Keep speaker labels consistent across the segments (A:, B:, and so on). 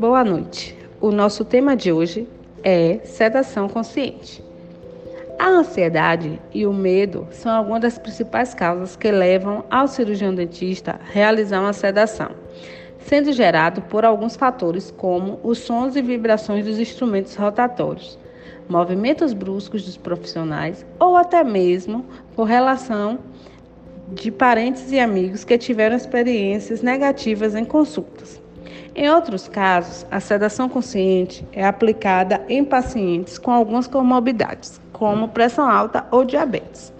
A: Boa noite. O nosso tema de hoje é sedação consciente. A ansiedade e o medo são algumas das principais causas que levam ao cirurgião dentista a realizar uma sedação, sendo gerado por alguns fatores como os sons e vibrações dos instrumentos rotatórios, movimentos bruscos dos profissionais ou até mesmo por relação de parentes e amigos que tiveram experiências negativas em consultas. Em outros casos, a sedação consciente é aplicada em pacientes com algumas comorbidades, como pressão alta ou diabetes.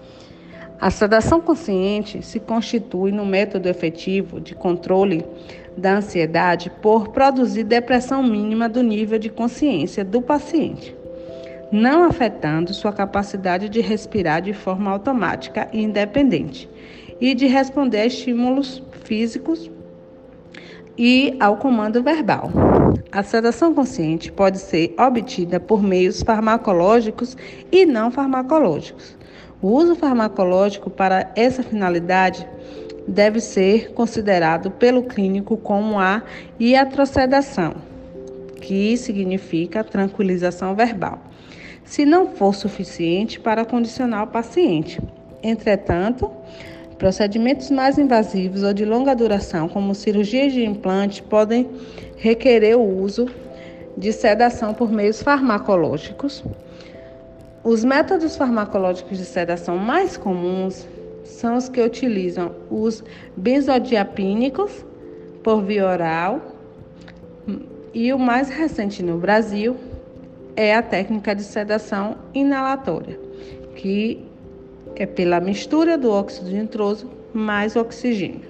A: A sedação consciente se constitui no método efetivo de controle da ansiedade por produzir depressão mínima do nível de consciência do paciente, não afetando sua capacidade de respirar de forma automática e independente e de responder a estímulos físicos e ao comando verbal. A sedação consciente pode ser obtida por meios farmacológicos e não farmacológicos. O uso farmacológico para essa finalidade deve ser considerado pelo clínico como a iatrosedação, que significa tranquilização verbal, se não for suficiente para condicionar o paciente. Entretanto, Procedimentos mais invasivos ou de longa duração, como cirurgias de implante, podem requerer o uso de sedação por meios farmacológicos. Os métodos farmacológicos de sedação mais comuns são os que utilizam os benzodiapínicos por via oral e o mais recente no Brasil é a técnica de sedação inalatória, que é pela mistura do óxido nitroso mais oxigênio.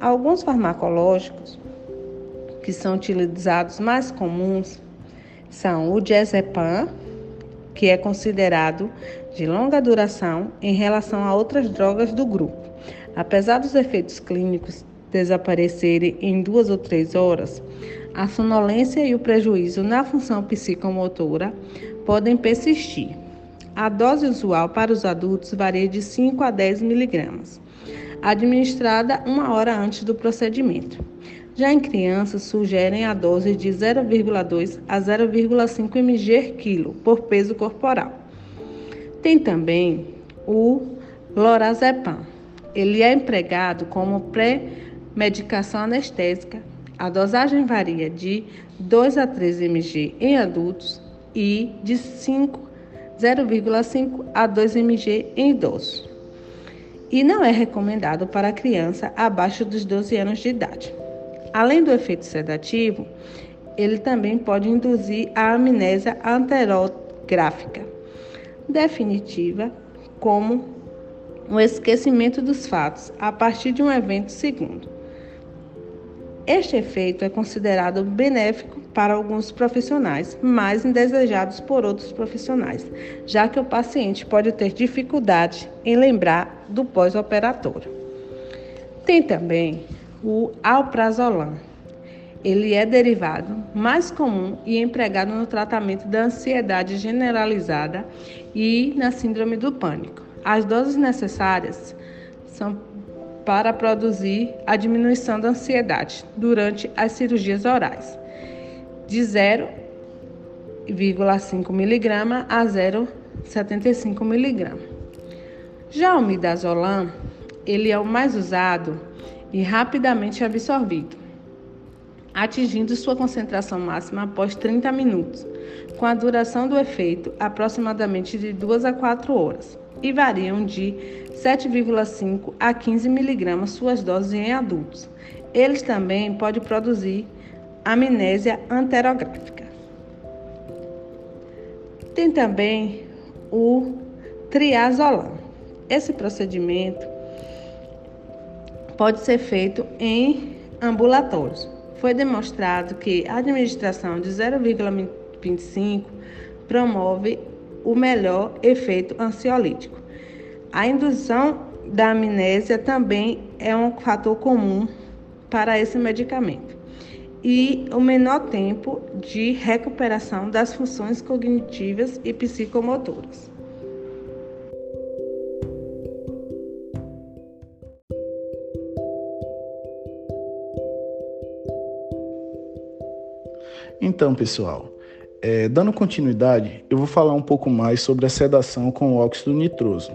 A: Alguns farmacológicos que são utilizados mais comuns são o diazepam, que é considerado de longa duração em relação a outras drogas do grupo. Apesar dos efeitos clínicos desaparecerem em duas ou três horas, a sonolência e o prejuízo na função psicomotora podem persistir. A dose usual para os adultos varia de 5 a 10 miligramas, administrada uma hora antes do procedimento. Já em crianças, sugerem a dose de 0,2 a 0,5 mg quilo por peso corporal. Tem também o lorazepam. Ele é empregado como pré-medicação anestésica. A dosagem varia de 2 a 3 mg em adultos e de 5 0,5 a 2 mg em idosos. E não é recomendado para criança abaixo dos 12 anos de idade. Além do efeito sedativo, ele também pode induzir a amnésia anterográfica definitiva, como o esquecimento dos fatos a partir de um evento segundo. Este efeito é considerado benéfico para alguns profissionais, mas indesejados por outros profissionais, já que o paciente pode ter dificuldade em lembrar do pós-operatório. Tem também o alprazolam. Ele é derivado mais comum e empregado no tratamento da ansiedade generalizada e na síndrome do pânico. As doses necessárias são para produzir a diminuição da ansiedade durante as cirurgias orais, de 0,5 mg a 0,75 mg. Já o midazolam, ele é o mais usado e rapidamente absorvido, atingindo sua concentração máxima após 30 minutos, com a duração do efeito aproximadamente de 2 a 4 horas e variam de 7,5 a 15 miligramas suas doses em adultos. Eles também podem produzir amnésia anterográfica. Tem também o triazolam. Esse procedimento pode ser feito em ambulatórios. Foi demonstrado que a administração de 0,25 promove o melhor efeito ansiolítico. A indução da amnésia também é um fator comum para esse medicamento. E o menor tempo de recuperação das funções cognitivas e psicomotoras.
B: Então, pessoal, é, dando continuidade, eu vou falar um pouco mais sobre a sedação com óxido nitroso.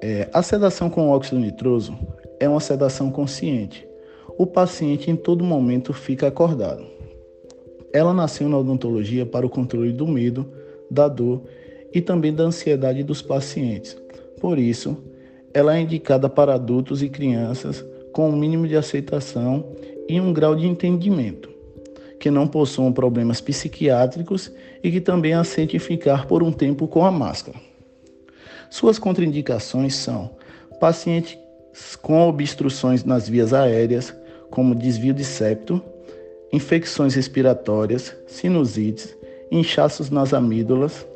B: É, a sedação com óxido nitroso é uma sedação consciente. O paciente em todo momento fica acordado. Ela nasceu na odontologia para o controle do medo, da dor e também da ansiedade dos pacientes. Por isso, ela é indicada para adultos e crianças com um mínimo de aceitação e um grau de entendimento, que não possuam problemas psiquiátricos e que também aceitem ficar por um tempo com a máscara. Suas contraindicações são pacientes com obstruções nas vias aéreas, como desvio de septo, infecções respiratórias, sinusites, inchaços nas amígdalas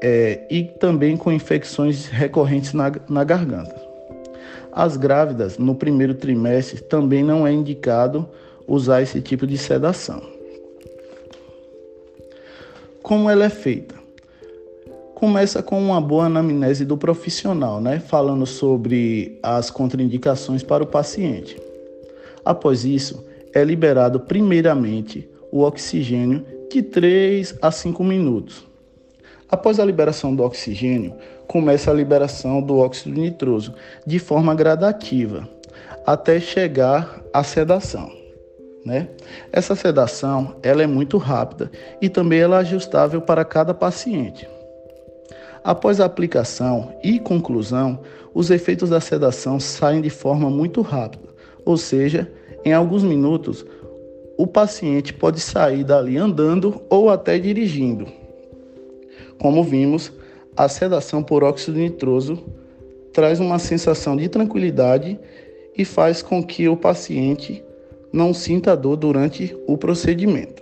B: é, e também com infecções recorrentes na, na garganta. As grávidas, no primeiro trimestre, também não é indicado usar esse tipo de sedação. Como ela é feita? Começa com uma boa anamnese do profissional, né? falando sobre as contraindicações para o paciente. Após isso, é liberado primeiramente o oxigênio de 3 a 5 minutos. Após a liberação do oxigênio, começa a liberação do óxido nitroso de forma gradativa, até chegar à sedação. Né? Essa sedação ela é muito rápida e também ela é ajustável para cada paciente. Após a aplicação e conclusão, os efeitos da sedação saem de forma muito rápida, ou seja, em alguns minutos, o paciente pode sair dali andando ou até dirigindo. Como vimos, a sedação por óxido nitroso traz uma sensação de tranquilidade e faz com que o paciente não sinta dor durante o procedimento.